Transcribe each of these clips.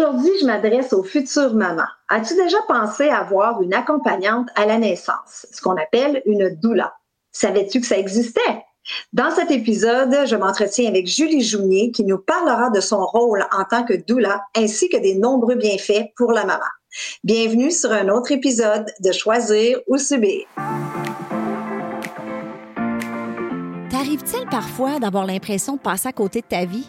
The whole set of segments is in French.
Aujourd'hui, je m'adresse aux futures mamans. As-tu déjà pensé avoir une accompagnante à la naissance, ce qu'on appelle une doula? Savais-tu que ça existait? Dans cet épisode, je m'entretiens avec Julie Jounier qui nous parlera de son rôle en tant que doula ainsi que des nombreux bienfaits pour la maman. Bienvenue sur un autre épisode de Choisir ou Subir. T'arrive-t-il parfois d'avoir l'impression de passer à côté de ta vie?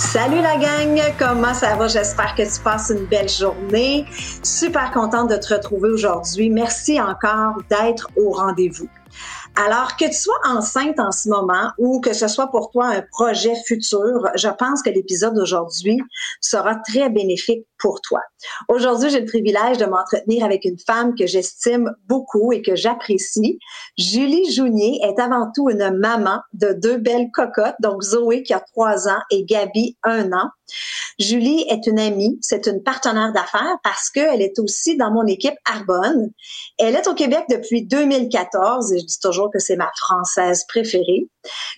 Salut la gang, comment ça va? J'espère que tu passes une belle journée. Super contente de te retrouver aujourd'hui. Merci encore d'être au rendez-vous. Alors, que tu sois enceinte en ce moment ou que ce soit pour toi un projet futur, je pense que l'épisode d'aujourd'hui sera très bénéfique pour toi. Aujourd'hui, j'ai le privilège de m'entretenir avec une femme que j'estime beaucoup et que j'apprécie. Julie Jounier est avant tout une maman de deux belles cocottes, donc Zoé qui a trois ans et Gabi un an. Julie est une amie, c'est une partenaire d'affaires parce qu'elle est aussi dans mon équipe Arbonne. Elle est au Québec depuis 2014 et je dis toujours que c'est ma française préférée.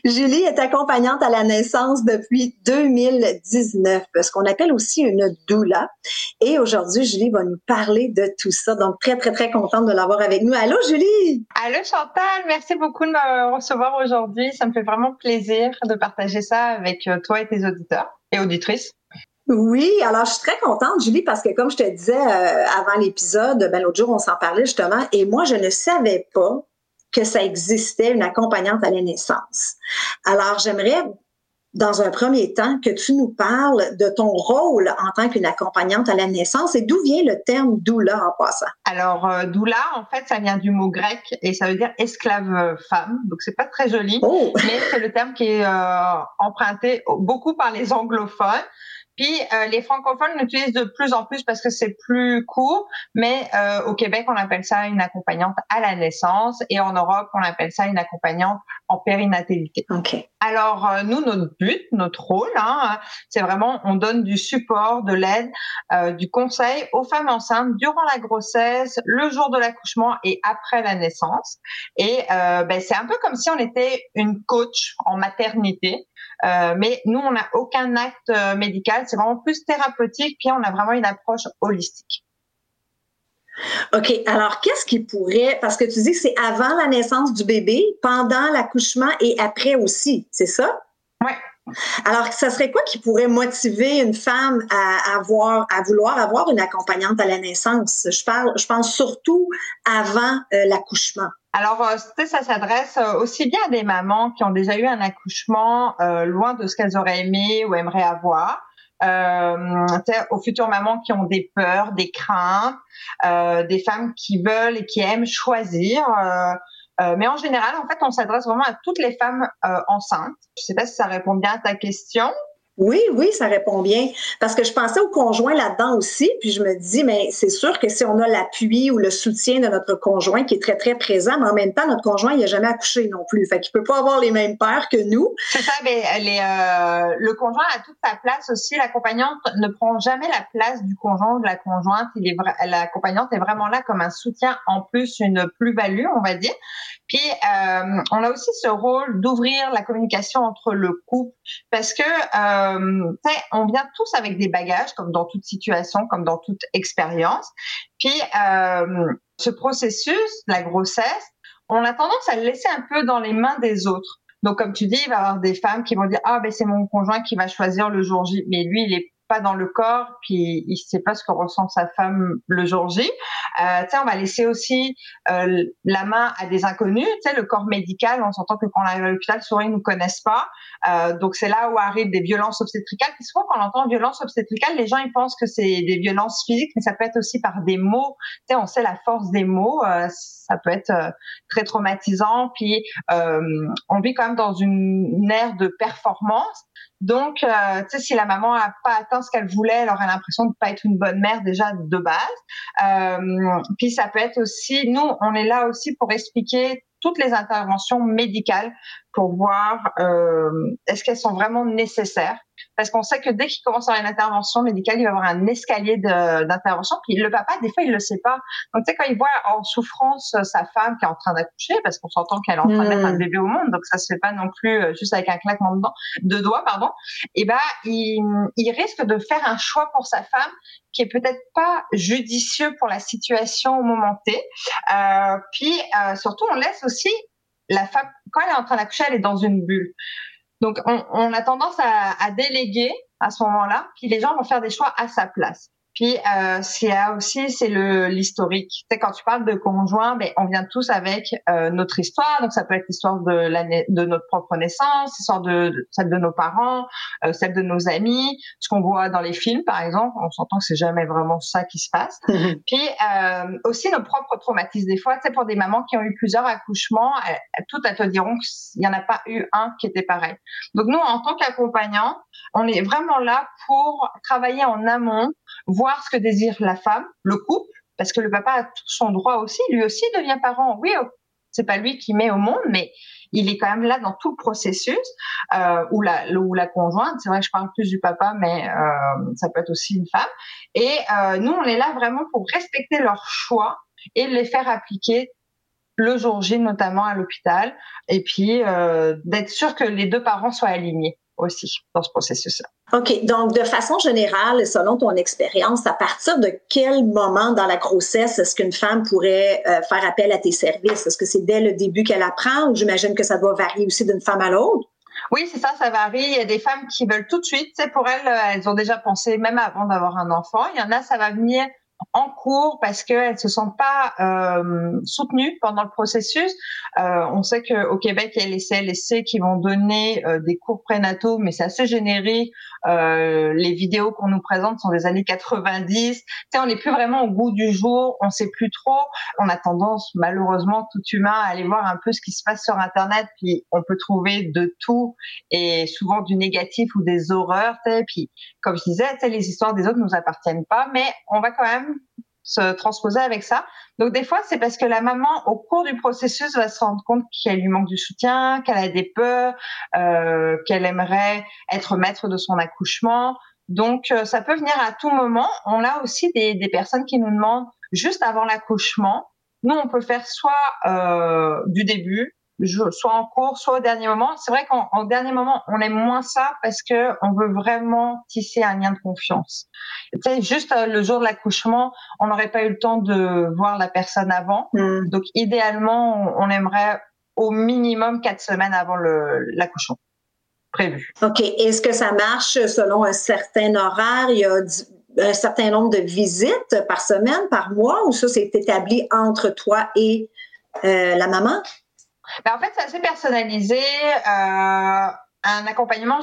Julie est accompagnante à la naissance depuis 2019, ce qu'on appelle aussi une doula. Et aujourd'hui, Julie va nous parler de tout ça. Donc, très, très, très contente de l'avoir avec nous. Allô, Julie? Allô, Chantal. Merci beaucoup de me recevoir aujourd'hui. Ça me fait vraiment plaisir de partager ça avec euh, toi et tes auditeurs et auditrices. Oui, alors je suis très contente, Julie, parce que comme je te disais euh, avant l'épisode, ben, l'autre jour, on s'en parlait justement, et moi, je ne savais pas que ça existait une accompagnante à la naissance. Alors, j'aimerais dans un premier temps, que tu nous parles de ton rôle en tant qu'une accompagnante à la naissance et d'où vient le terme doula en passant? Alors, euh, doula, en fait, ça vient du mot grec et ça veut dire esclave euh, femme. Donc, c'est pas très joli, oh. mais c'est le terme qui est euh, emprunté beaucoup par les anglophones. Puis euh, les francophones l'utilisent de plus en plus parce que c'est plus court, mais euh, au Québec, on appelle ça une accompagnante à la naissance et en Europe, on appelle ça une accompagnante en périnatalité. Okay. Alors euh, nous, notre but, notre rôle, hein, c'est vraiment on donne du support, de l'aide, euh, du conseil aux femmes enceintes durant la grossesse, le jour de l'accouchement et après la naissance. Et euh, ben, c'est un peu comme si on était une coach en maternité. Euh, mais nous, on n'a aucun acte euh, médical, c'est vraiment plus thérapeutique, puis on a vraiment une approche holistique. OK. Alors, qu'est-ce qui pourrait, parce que tu dis que c'est avant la naissance du bébé, pendant l'accouchement et après aussi, c'est ça? Oui. Alors, ça serait quoi qui pourrait motiver une femme à avoir, à vouloir avoir une accompagnante à la naissance? Je parle, je pense surtout avant euh, l'accouchement. Alors, euh, ça s'adresse euh, aussi bien à des mamans qui ont déjà eu un accouchement euh, loin de ce qu'elles auraient aimé ou aimeraient avoir, euh, aux futures mamans qui ont des peurs, des craintes, euh, des femmes qui veulent et qui aiment choisir. Euh, mais en général, en fait, on s'adresse vraiment à toutes les femmes enceintes. Je sais pas si ça répond bien à ta question. Oui, oui, ça répond bien. Parce que je pensais au conjoint là-dedans aussi, puis je me dis, mais c'est sûr que si on a l'appui ou le soutien de notre conjoint qui est très, très présent, mais en même temps, notre conjoint, il n'a jamais accouché non plus. Fait qu'il peut pas avoir les mêmes peurs que nous. C'est ça, mais euh, le conjoint a toute sa place aussi. L'accompagnante ne prend jamais la place du conjoint ou de la conjointe. L'accompagnante est vraiment là comme un soutien en plus, une plus-value, on va dire. Puis, euh, on a aussi ce rôle d'ouvrir la communication entre le couple parce que, euh, on vient tous avec des bagages, comme dans toute situation, comme dans toute expérience. Puis, euh, ce processus, la grossesse, on a tendance à le laisser un peu dans les mains des autres. Donc, comme tu dis, il va y avoir des femmes qui vont dire, ah, ben, c'est mon conjoint qui va choisir le jour J. Mais lui, il est dans le corps, puis il sait pas ce que ressent sa femme le jour J. Euh, on va laisser aussi euh, la main à des inconnus. Tu sais, le corps médical, on s'entend que quand on arrive à l'hôpital, souvent ils nous connaissent pas. Euh, donc c'est là où arrivent des violences obstétricales. Puis souvent quand on entend violence obstétricale, les gens ils pensent que c'est des violences physiques, mais ça peut être aussi par des mots. Tu sais, on sait la force des mots. Euh, ça peut être euh, très traumatisant. Puis euh, on vit quand même dans une, une ère de performance. Donc, euh, tu sais, si la maman a pas atteint ce qu'elle voulait, elle aurait l'impression de pas être une bonne mère déjà de base. Euh, puis ça peut être aussi, nous, on est là aussi pour expliquer toutes les interventions médicales pour voir euh, est-ce qu'elles sont vraiment nécessaires? Parce qu'on sait que dès qu'il commence à avoir une intervention médicale, il va y avoir un escalier d'intervention. Puis le papa, des fois, il le sait pas. Donc, tu sais, quand il voit en souffrance euh, sa femme qui est en train d'accoucher, parce qu'on s'entend qu'elle est en train de mettre un hmm. bébé au monde, donc ça se fait pas non plus euh, juste avec un claquement de doigts, pardon. Et eh ben, il, il risque de faire un choix pour sa femme qui est peut-être pas judicieux pour la situation au moment T. Euh, puis euh, surtout, on laisse aussi la femme, quand elle est en train d'accoucher, elle est dans une bulle. Donc, on, on a tendance à, à déléguer à ce moment-là, puis les gens vont faire des choix à sa place. Puis euh, c'est aussi c'est le l'historique. Tu sais, quand tu parles de conjoint, ben on vient tous avec euh, notre histoire. Donc ça peut être l'histoire de la de notre propre naissance, l'histoire de, celle de nos parents, euh, celle de nos amis, ce qu'on voit dans les films par exemple. On s'entend que c'est jamais vraiment ça qui se passe. Puis euh, aussi nos propres traumatismes. Des fois, tu sais, pour des mamans qui ont eu plusieurs accouchements, elles, toutes elles te diront qu'il y en a pas eu un qui était pareil. Donc nous, en tant qu'accompagnants, on est vraiment là pour travailler en amont voir ce que désire la femme, le couple, parce que le papa a tout son droit aussi, lui aussi devient parent. Oui, oh, c'est pas lui qui met au monde, mais il est quand même là dans tout le processus euh, ou la la conjointe. C'est vrai que je parle plus du papa, mais euh, ça peut être aussi une femme. Et euh, nous, on est là vraiment pour respecter leurs choix et les faire appliquer le jour J, notamment à l'hôpital, et puis euh, d'être sûr que les deux parents soient alignés aussi dans ce processus-là. OK. Donc, de façon générale, selon ton expérience, à partir de quel moment dans la grossesse est-ce qu'une femme pourrait euh, faire appel à tes services? Est-ce que c'est dès le début qu'elle apprend ou j'imagine que ça doit varier aussi d'une femme à l'autre? Oui, c'est ça, ça varie. Il y a des femmes qui veulent tout de suite. Tu sais, pour elles, elles ont déjà pensé même avant d'avoir un enfant. Il y en a, ça va venir en cours parce qu'elles se sentent pas euh, soutenues pendant le processus. Euh, on sait qu'au Québec, il y a les CLSC qui vont donner euh, des cours prénataux, mais c'est assez générique. Euh, les vidéos qu'on nous présente sont des années 90. Tu sais, on n'est plus vraiment au goût du jour, on sait plus trop. On a tendance, malheureusement, tout humain, à aller voir un peu ce qui se passe sur Internet, puis on peut trouver de tout et souvent du négatif ou des horreurs. Puis comme je disais, les histoires des autres nous appartiennent pas, mais on va quand même se transposer avec ça. Donc des fois, c'est parce que la maman, au cours du processus, va se rendre compte qu'elle lui manque du soutien, qu'elle a des peurs, euh, qu'elle aimerait être maître de son accouchement. Donc euh, ça peut venir à tout moment. On a aussi des, des personnes qui nous demandent juste avant l'accouchement. Nous, on peut faire soit euh, du début, soit en cours, soit au dernier moment. C'est vrai qu'en dernier moment, on aime moins ça parce que on veut vraiment tisser un lien de confiance. Tu sais, juste euh, le jour de l'accouchement, on n'aurait pas eu le temps de voir la personne avant. Mm. Donc, idéalement, on, aimerait au minimum quatre semaines avant l'accouchement prévu. OK. Est-ce que ça marche selon un certain horaire? Il y a un certain nombre de visites par semaine, par mois, ou ça, c'est établi entre toi et euh, la maman? Ben, en fait, c'est assez personnalisé. Euh, un accompagnement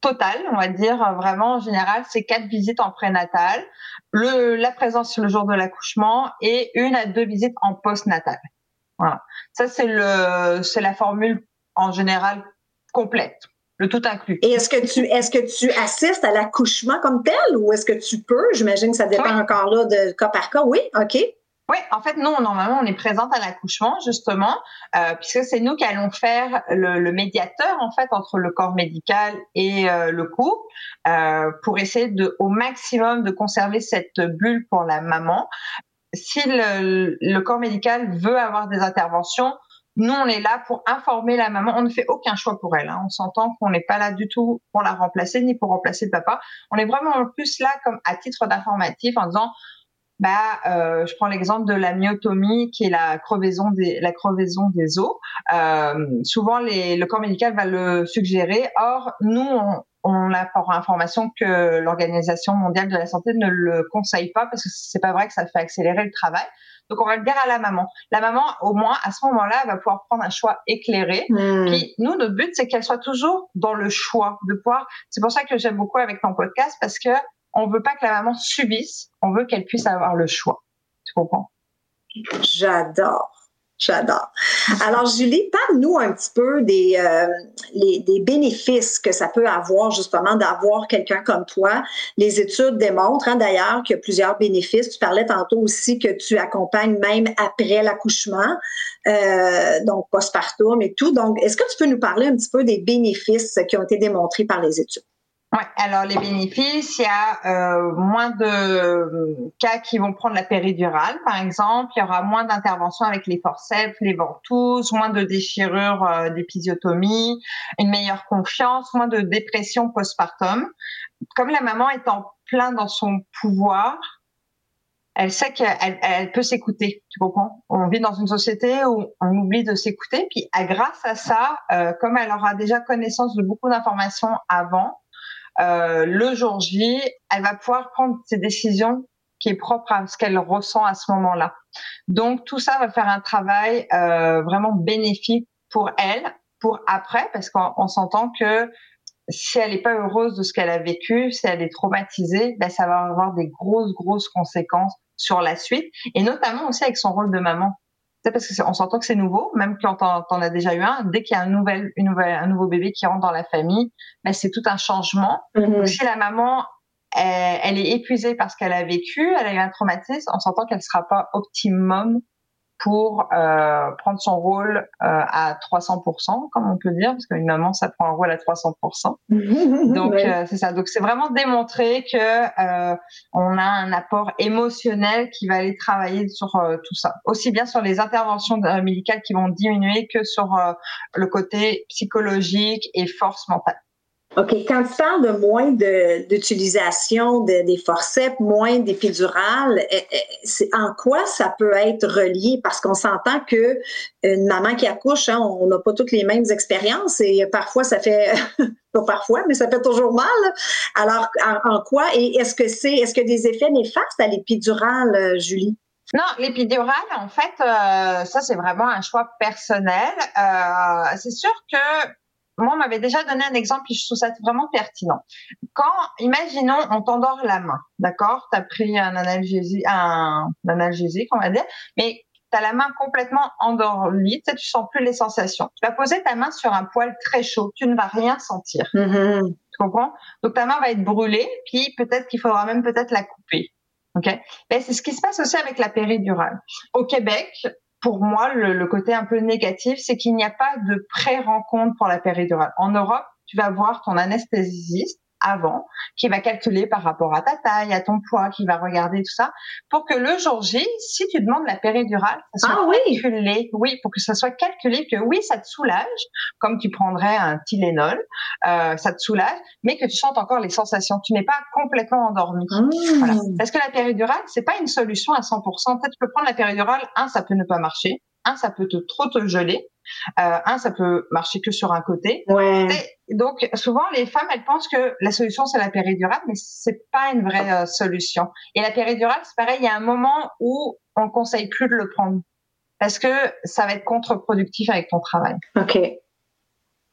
total, on va dire vraiment en général, c'est quatre visites en prénatal, le, la présence sur le jour de l'accouchement et une à deux visites en postnatal. Voilà. Ça, c'est le, c'est la formule en général complète. Le tout inclus. Et est-ce que tu est-ce que tu assistes à l'accouchement comme tel ou est-ce que tu peux? J'imagine que ça dépend encore là de cas par cas. Oui, OK. Oui, en fait, nous, normalement, on est présente à l'accouchement, justement, euh, puisque c'est nous qui allons faire le, le, médiateur, en fait, entre le corps médical et euh, le couple, euh, pour essayer de, au maximum de conserver cette bulle pour la maman. Si le, le corps médical veut avoir des interventions, nous, on est là pour informer la maman. On ne fait aucun choix pour elle. Hein. On s'entend qu'on n'est pas là du tout pour la remplacer ni pour remplacer le papa. On est vraiment en plus là comme à titre d'informatif en disant bah, euh, je prends l'exemple de la myotomie, qui est la crevaison des, la crevaison des os. Euh, souvent, les, le corps médical va le suggérer. Or, nous, on a pour information que l'Organisation mondiale de la santé ne le conseille pas parce que c'est pas vrai que ça fait accélérer le travail. Donc on va le dire à la maman. La maman, au moins à ce moment-là, va pouvoir prendre un choix éclairé. Hmm. Puis nous, notre but, c'est qu'elle soit toujours dans le choix de pouvoir. C'est pour ça que j'aime beaucoup avec ton podcast parce que on veut pas que la maman subisse, on veut qu'elle puisse avoir le choix. Tu comprends? J'adore. J'adore. Alors, Julie, parle-nous un petit peu des, euh, des bénéfices que ça peut avoir, justement, d'avoir quelqu'un comme toi. Les études démontrent, hein, d'ailleurs, qu'il y a plusieurs bénéfices. Tu parlais tantôt aussi que tu accompagnes même après l'accouchement, euh, donc postpartum et tout. Donc, est-ce que tu peux nous parler un petit peu des bénéfices qui ont été démontrés par les études? Ouais, alors les bénéfices, il y a euh, moins de cas qui vont prendre la péridurale, par exemple. Il y aura moins d'interventions avec les forceps, les ventouses, moins de déchirures euh, d'épisiotomie, une meilleure confiance, moins de dépression postpartum. Comme la maman est en plein dans son pouvoir, elle sait qu'elle elle peut s'écouter, tu comprends? On vit dans une société où on oublie de s'écouter, puis grâce à ça, euh, comme elle aura déjà connaissance de beaucoup d'informations avant, euh, le jour J, elle va pouvoir prendre ses décisions qui est propre à ce qu'elle ressent à ce moment-là. Donc tout ça va faire un travail euh, vraiment bénéfique pour elle, pour après, parce qu'on s'entend que si elle n'est pas heureuse de ce qu'elle a vécu, si elle est traumatisée, ben ça va avoir des grosses grosses conséquences sur la suite, et notamment aussi avec son rôle de maman parce qu'on s'entend que c'est nouveau, même quand t'en as déjà eu un, dès qu'il y a un, nouvel, une nouvelle, un nouveau bébé qui rentre dans la famille, ben c'est tout un changement. Mm-hmm. si la maman, elle, elle est épuisée parce qu'elle a vécu, elle a eu un traumatisme, on s'entend qu'elle sera pas optimum pour euh, prendre son rôle euh, à 300%, comme on peut dire, parce qu'une maman, ça prend un rôle à 300%. Donc euh, c'est ça. Donc c'est vraiment démontrer que euh, on a un apport émotionnel qui va aller travailler sur euh, tout ça, aussi bien sur les interventions médicales qui vont diminuer que sur le côté psychologique et force mentale. OK. Quand tu parles de moins d'utilisation de, des forceps, moins d'épidurales, eh, eh, en quoi ça peut être relié? Parce qu'on s'entend que une maman qui accouche, hein, on n'a pas toutes les mêmes expériences et parfois ça fait, pas parfois, mais ça fait toujours mal. Alors, en, quoi? Et est-ce que c'est, est-ce que des effets néfastes à l'épidurale, euh, Julie? Non, l'épidurale, en fait, euh, ça c'est vraiment un choix personnel. Euh, c'est sûr que moi, on m'avait déjà donné un exemple et je trouve ça vraiment pertinent. Quand, imaginons, on t'endort la main, d'accord? Tu as pris un analgésique, un, analgésique, on va dire, mais tu as la main complètement endormie, tu sais, tu sens plus les sensations. Tu vas poser ta main sur un poil très chaud, tu ne vas rien sentir. Mm-hmm. Tu comprends? Donc ta main va être brûlée, puis peut-être qu'il faudra même peut-être la couper. Ok? Ben, C'est ce qui se passe aussi avec la péridurale. Au Québec, pour moi, le, côté un peu négatif, c'est qu'il n'y a pas de pré-rencontre pour la péridurale. En Europe, tu vas voir ton anesthésiste avant, qui va calculer par rapport à ta taille, à ton poids, qui va regarder tout ça, pour que le jour J, si tu demandes la péridurale, ça soit ah, calculé, oui. pour que ça soit calculé que oui, ça te soulage, comme tu prendrais un Tylenol, euh, ça te soulage, mais que tu sentes encore les sensations. Tu n'es pas complètement endormi. Voilà. Mmh. Parce que la péridurale, c'est pas une solution à 100%. Peut-être tu peux prendre la péridurale, un, ça peut ne pas marcher, un, ça peut te trop te geler, euh, un, ça peut marcher que sur un côté. Donc souvent les femmes elles pensent que la solution c'est la péridurale, mais c'est pas une vraie euh, solution. Et la péridurale c'est pareil, il y a un moment où on conseille plus de le prendre parce que ça va être contre-productif avec ton travail. Ok.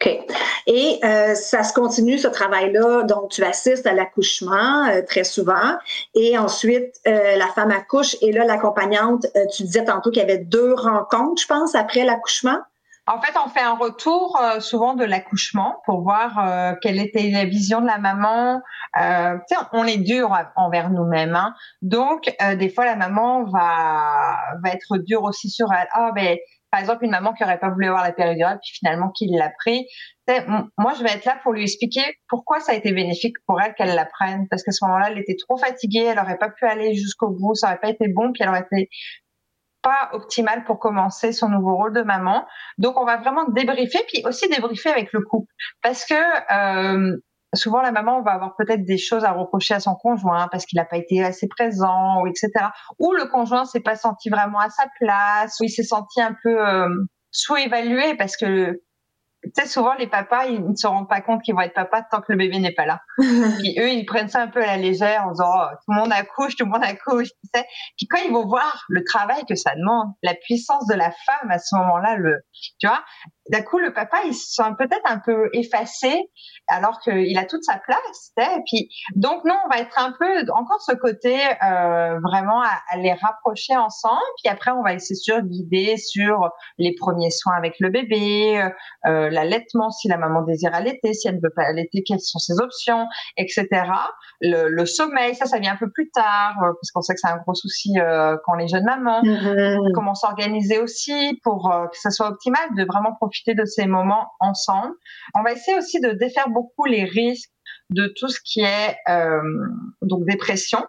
OK. Et euh, ça se continue, ce travail-là. Donc, tu assistes à l'accouchement euh, très souvent. Et ensuite, euh, la femme accouche. Et là, l'accompagnante, tu disais tantôt qu'il y avait deux rencontres, je pense, après l'accouchement. En fait, on fait un retour euh, souvent de l'accouchement pour voir euh, quelle était la vision de la maman. Euh, on est dur envers nous-mêmes, hein. donc des fois la maman va va être dure aussi sur elle. Ah ben par exemple une maman qui aurait pas voulu avoir la péridurale puis finalement qui l'a pris. Moi, je vais être là pour lui expliquer pourquoi ça a été bénéfique pour elle qu'elle la prenne, parce qu'à ce moment-là, elle était trop fatiguée, elle aurait pas pu aller jusqu'au bout, ça aurait pas été bon, puis elle aurait été pas optimal pour commencer son nouveau rôle de maman. Donc, on va vraiment débriefer, puis aussi débriefer avec le couple. Parce que euh, souvent, la maman va avoir peut-être des choses à reprocher à son conjoint parce qu'il n'a pas été assez présent, ou etc. Ou le conjoint s'est pas senti vraiment à sa place, ou il s'est senti un peu euh, sous-évalué parce que tu sais, souvent les papas, ils ne se rendent pas compte qu'ils vont être papa tant que le bébé n'est pas là. puis eux, ils prennent ça un peu à la légère en disant oh, tout le monde accouche, tout le monde accouche, tu sais. Puis quand ils vont voir le travail que ça demande, la puissance de la femme à ce moment-là, le, tu vois, d'un coup le papa, il se sent peut-être un peu effacé alors qu'il a toute sa place. Tu sais. Puis donc nous, on va être un peu encore ce côté euh, vraiment à, à, les rapprocher ensemble. Puis après, on va essayer sur guider sur les premiers soins avec le bébé, euh, l'allaitement, si la maman désire allaiter, si elle ne veut pas allaiter, quelles sont ses options, etc. Le, le sommeil, ça, ça vient un peu plus tard, euh, parce qu'on sait que c'est un gros souci euh, quand les jeunes mamans. Mm-hmm. Comment s'organiser aussi pour euh, que ça soit optimal, de vraiment profiter de ces moments ensemble. On va essayer aussi de défaire beaucoup les risques de tout ce qui est euh, donc dépression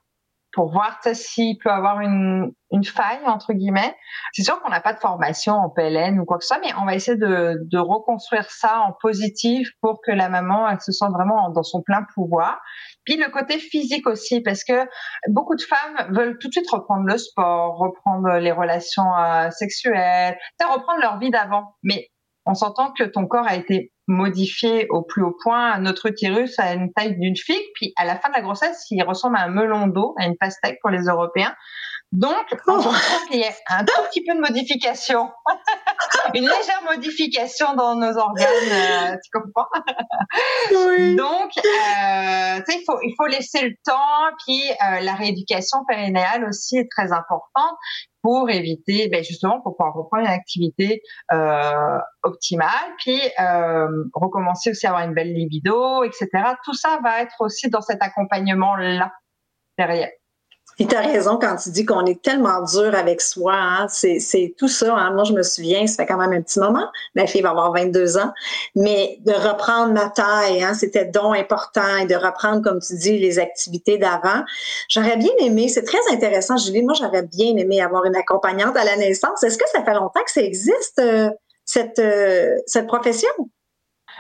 pour voir s'il peut avoir une, une faille entre guillemets. C'est sûr qu'on n'a pas de formation en PLN ou quoi que ce soit, mais on va essayer de, de reconstruire ça en positif pour que la maman elle se sente vraiment dans son plein pouvoir. Puis le côté physique aussi, parce que beaucoup de femmes veulent tout de suite reprendre le sport, reprendre les relations euh, sexuelles, reprendre leur vie d'avant. Mais on s'entend que ton corps a été modifié au plus haut point. Notre utérus a une taille d'une figue, puis à la fin de la grossesse, il ressemble à un melon d'eau, à une pastèque pour les Européens. Donc, on oh. qu'il y a un tout petit peu de modification, une légère modification dans nos organes, euh, tu comprends? Oui. Donc, euh, il faut il faut laisser le temps, puis euh, la rééducation périnéale aussi est très importante pour éviter, ben justement, pour pouvoir reprendre une activité euh, optimale, puis euh, recommencer aussi à avoir une belle libido, etc. Tout ça va être aussi dans cet accompagnement-là derrière. Puis tu as raison quand tu dis qu'on est tellement dur avec soi. Hein? C'est tout ça. Hein? Moi, je me souviens, ça fait quand même un petit moment. Ma fille va avoir 22 ans. Mais de reprendre ma taille, hein? c'était donc important. Et de reprendre, comme tu dis, les activités d'avant. J'aurais bien aimé, c'est très intéressant, Julie. Moi, j'aurais bien aimé avoir une accompagnante à la naissance. Est-ce que ça fait longtemps que ça existe, euh, cette, euh, cette profession?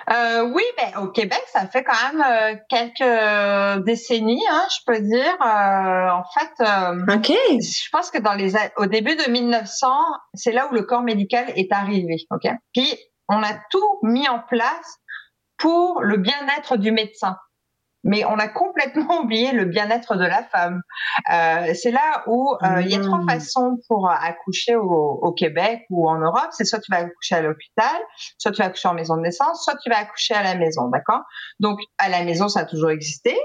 Euh, oui, ben au Québec, ça fait quand même euh, quelques décennies, hein, je peux dire. Euh, en fait, euh, ok. Je pense que dans les au début de 1900, c'est là où le corps médical est arrivé. Ok? Puis on a tout mis en place pour le bien-être du médecin mais on a complètement oublié le bien-être de la femme. Euh, c'est là où euh, il y a trois mmh. façons pour accoucher au, au Québec ou en Europe. C'est soit tu vas accoucher à l'hôpital, soit tu vas accoucher en maison de naissance, soit tu vas accoucher à la maison, d'accord? Donc à la maison, ça a toujours existé.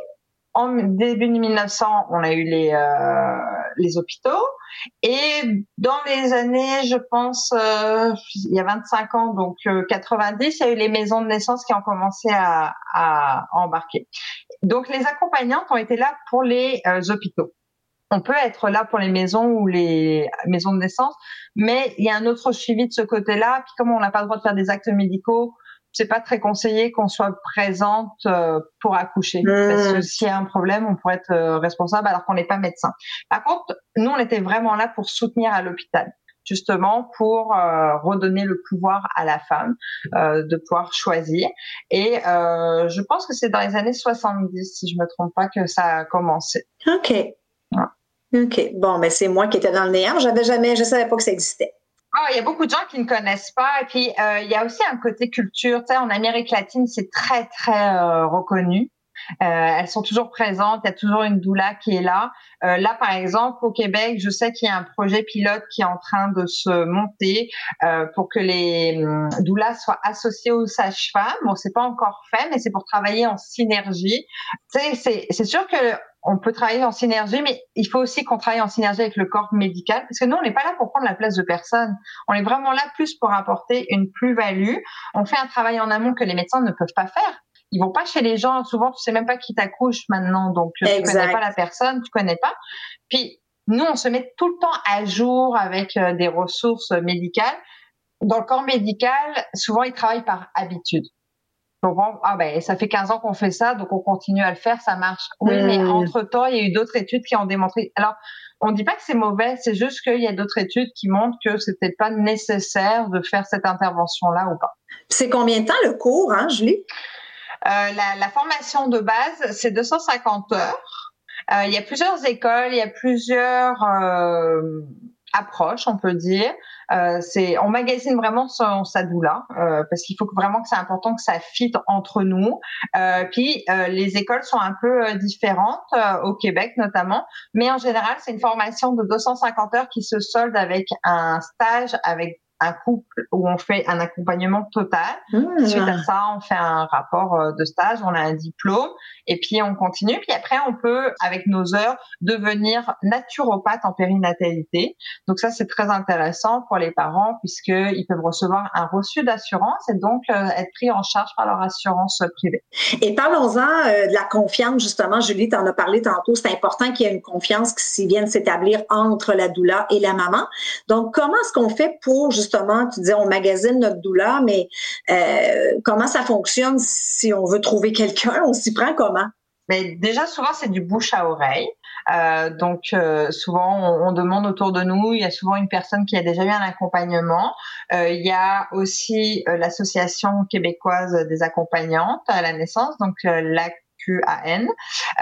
En début de 1900, on a eu les euh, les hôpitaux. Et dans les années, je pense, euh, il y a 25 ans, donc 90, euh, il y a eu les maisons de naissance qui ont commencé à, à embarquer. Donc les accompagnantes ont été là pour les euh, hôpitaux. On peut être là pour les maisons ou les maisons de naissance, mais il y a un autre suivi de ce côté-là. Puis comme on n'a pas le droit de faire des actes médicaux, c'est pas très conseillé qu'on soit présente euh, pour accoucher parce que mmh. s'il y a un problème, on pourrait être euh, responsable alors qu'on n'est pas médecin. Par contre, nous on était vraiment là pour soutenir à l'hôpital justement pour euh, redonner le pouvoir à la femme de pouvoir choisir. Et je pense que c'est dans les années 70, si je me trompe pas, que ça a commencé. OK. OK. Bon, mais c'est moi qui étais dans le néant. J'avais jamais, je savais pas que ça existait. Ah, il y a beaucoup de gens qui ne connaissent pas. Et puis, euh, il y a aussi un côté culture. Tu en Amérique latine, c'est très, très euh, reconnu. Euh, elles sont toujours présentes. Il y a toujours une doula qui est là. Euh, là, par exemple, au Québec, je sais qu'il y a un projet pilote qui est en train de se monter euh, pour que les hum, doulas soient associés aux sages-femmes. Bon, c'est pas encore fait, mais c'est pour travailler en synergie. C'est sûr que on peut travailler en synergie, mais il faut aussi qu'on travaille en synergie avec le corps médical, parce que nous, on n'est pas là pour prendre la place de personne. On est vraiment là plus pour apporter une plus-value. On fait un travail en amont que les médecins ne peuvent pas faire. Ils vont pas chez les gens. Souvent, tu sais même pas qui t'accouche maintenant, donc tu connais pas la personne, tu connais pas. Puis nous, on se met tout le temps à jour avec euh, des ressources médicales. Dans le corps médical, souvent, ils travaillent par habitude ah ben ça fait 15 ans qu'on fait ça, donc on continue à le faire, ça marche. Oui, mais hmm. entre temps, il y a eu d'autres études qui ont démontré. Alors, on dit pas que c'est mauvais, c'est juste qu'il y a d'autres études qui montrent que c'était pas nécessaire de faire cette intervention-là ou pas. C'est combien de temps le cours, hein, Julie? La, la, formation de base, c'est 250 heures. Euh, il y a plusieurs écoles, il y a plusieurs euh, approche, on peut dire. Euh, c'est on magasine vraiment son, sa doula euh, parce qu'il faut vraiment que c'est important que ça fit entre nous. Euh, puis euh, les écoles sont un peu euh, différentes au Québec notamment, mais en général c'est une formation de 250 heures qui se solde avec un stage avec un couple où on fait un accompagnement total. Mmh. Suite à ça, on fait un rapport euh, de stage, on a un diplôme et puis on continue. Puis après, on peut, avec nos heures, devenir naturopathe en périnatalité. Donc ça, c'est très intéressant pour les parents puisqu'ils peuvent recevoir un reçu d'assurance et donc euh, être pris en charge par leur assurance privée. Et parlons-en euh, de la confiance, justement. Julie, tu en as parlé tantôt. C'est important qu'il y ait une confiance qui vienne s'établir entre la doula et la maman. Donc, comment est-ce qu'on fait pour justement justement, tu disais, on magasine notre douleur, mais euh, comment ça fonctionne si on veut trouver quelqu'un? On s'y prend comment? Mais déjà, souvent, c'est du bouche à oreille. Euh, donc, euh, souvent, on, demande autour de nous. Il y a souvent une personne qui a déjà eu un accompagnement. il y a aussi l'association québécoise des accompagnantes à la naissance, donc la QAN.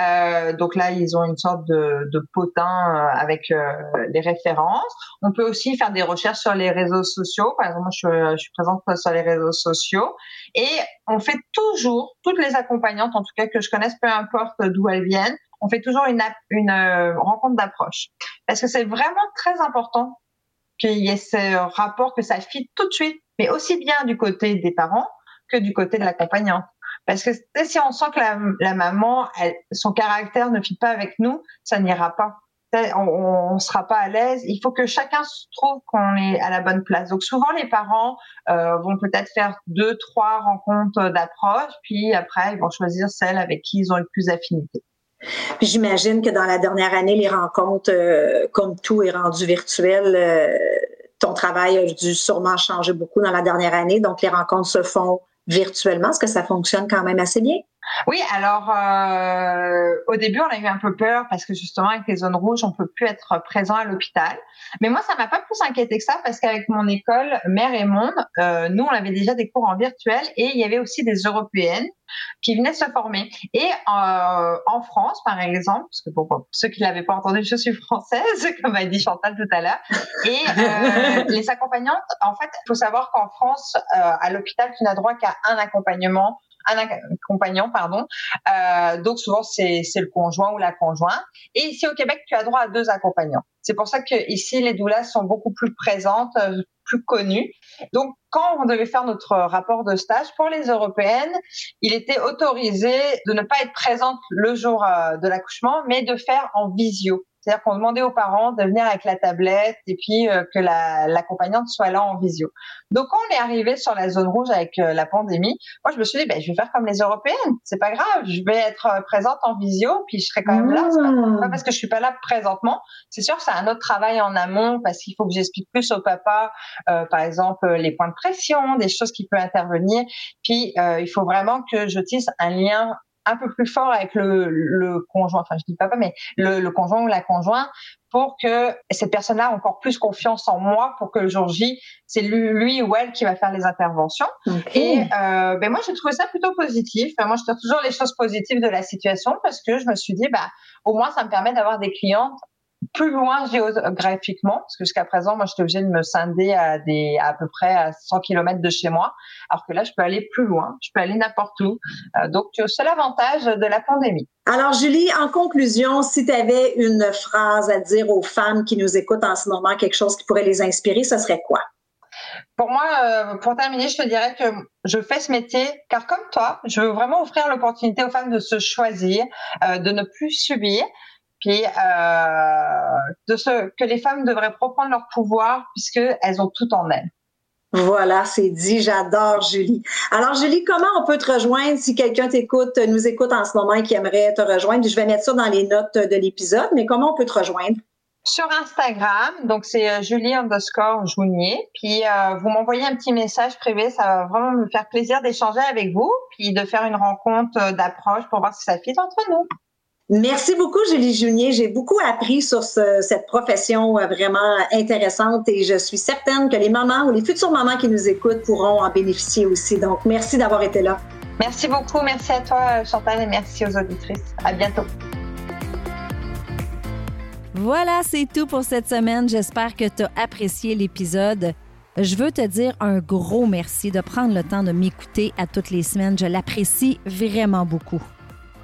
Euh, donc là, ils ont une sorte de, potin euh, avec euh, les références. On peut aussi faire des recherches sur les réseaux sociaux. Par exemple, je, suis présente sur les réseaux sociaux. Et on fait toujours, toutes les accompagnantes, en tout cas que je connaisse, peu importe d'où elles viennent, on fait toujours une, une euh, rencontre d'approche. Parce que c'est vraiment très important qu'il y ait ce rapport, que ça fit tout de suite, mais aussi bien du côté des parents que du côté de l'accompagnante. Parce que si on sent que la, maman, son caractère ne fit pas avec nous, ça n'ira pas. On, ne sera pas à l'aise. Il faut que chacun se trouve qu'on est à la bonne place. Donc souvent les parents euh, vont peut-être faire deux, trois rencontres d'approche, puis après ils vont choisir celle avec qui ils ont le plus d'affinité. j'imagine que dans la dernière année, les rencontres, euh, comme tout est rendu virtuel, euh, ton travail a dû sûrement changer beaucoup dans la dernière année. Donc les rencontres se font virtuellement? Est-ce que ça fonctionne quand même assez bien? Oui, alors euh, au début, on a eu un peu peur parce que justement, avec les zones rouges, on peut plus être présent à l'hôpital. Mais moi, ça m'a pas plus inquiété que ça parce qu'avec mon école Mère et Monde, euh, nous, on avait déjà des cours en virtuel et il y avait aussi des européennes qui venaient se former. Et euh, en France, par exemple, parce que pour, ceux qui l'avaient pas entendu, je suis française, comme a dit Chantal tout à l'heure. Et euh, les accompagnantes, en fait, il faut savoir qu'en France, euh, à l'hôpital, tu n'as droit qu'à un accompagnement un accompagnant, pardon. Euh, donc souvent c'est le conjoint ou la conjointe. Et ici au Québec, tu as droit à deux accompagnants. C'est pour ça que ici les doulas sont beaucoup plus présentes, euh, plus connues. Donc quand on devait faire notre rapport de stage pour les européennes, il était autorisé de ne pas être présente le jour euh, de l'accouchement, mais de faire en visio. C'est-à-dire qu'on demandait aux parents de venir avec la tablette et puis euh, que l'accompagnante soit là en visio. Donc quand on est arrivé sur la zone rouge avec euh, la pandémie, moi je me suis dit ben je vais faire comme les européennes, c'est pas grave, je vais être euh, présente en visio puis je serai quand même là, pas, pas, parce que je suis pas là présentement. C'est sûr que c'est un autre travail en amont parce qu'il faut que j'explique plus au papa par exemple les points de pression, des choses qui peuvent intervenir, puis il faut vraiment que je tisse un lien un peu plus fort avec le, le conjoint, enfin je dis papa, mais le, le conjoint ou la conjointe, pour que cette personne-là ait encore plus confiance en moi, pour que le jour J, c'est lui, ou elle qui va faire les interventions. Et euh, ben moi, j'ai trouvé ça plutôt positif. moi, je tire toujours les choses positives de la situation parce que je me suis dit, bah, au moins, ça me permet d'avoir des clientes plus loin géographiquement, parce que jusqu'à présent, moi, j'étais obligée de me scinder à des à, peu près à 100 km de chez moi, alors que là, je peux aller plus loin, je peux aller n'importe où. Euh, donc, c'est l'avantage de la pandémie. Alors, Julie, en conclusion, si tu avais une phrase à dire aux femmes qui nous écoutent en ce moment, quelque chose qui pourrait les inspirer, ce serait quoi? Pour moi, euh, pour terminer, je te dirais que je fais ce métier car comme toi, je veux vraiment offrir l'opportunité aux femmes de se choisir, euh, de ne plus subir, puis euh, de ce que les femmes devraient reprendre leur pouvoir puisqu'elles ont tout en elles. Voilà, c'est dit. J'adore Julie. Alors Julie, comment on peut te rejoindre si quelqu'un t'écoute, nous écoute en ce moment et qui aimerait te rejoindre? Je vais mettre ça dans les notes de l'épisode, mais comment on peut te rejoindre? Sur Instagram, donc c'est euh, Julie underscore Jounier. Puis euh, vous m'envoyez un petit message privé, ça va vraiment me faire plaisir d'échanger avec vous, puis de faire une rencontre d'approche pour voir si ça fit entre nous. Merci beaucoup, Julie Junier. J'ai beaucoup appris sur cette profession euh, vraiment intéressante et je suis certaine que les mamans ou les futures mamans qui nous écoutent pourront en bénéficier aussi. Donc, merci d'avoir été là. Merci beaucoup. Merci à toi, Chantal, et merci aux auditrices. À bientôt. Voilà, c'est tout pour cette semaine. J'espère que tu as apprécié l'épisode. Je veux te dire un gros merci de prendre le temps de m'écouter à toutes les semaines. Je l'apprécie vraiment beaucoup.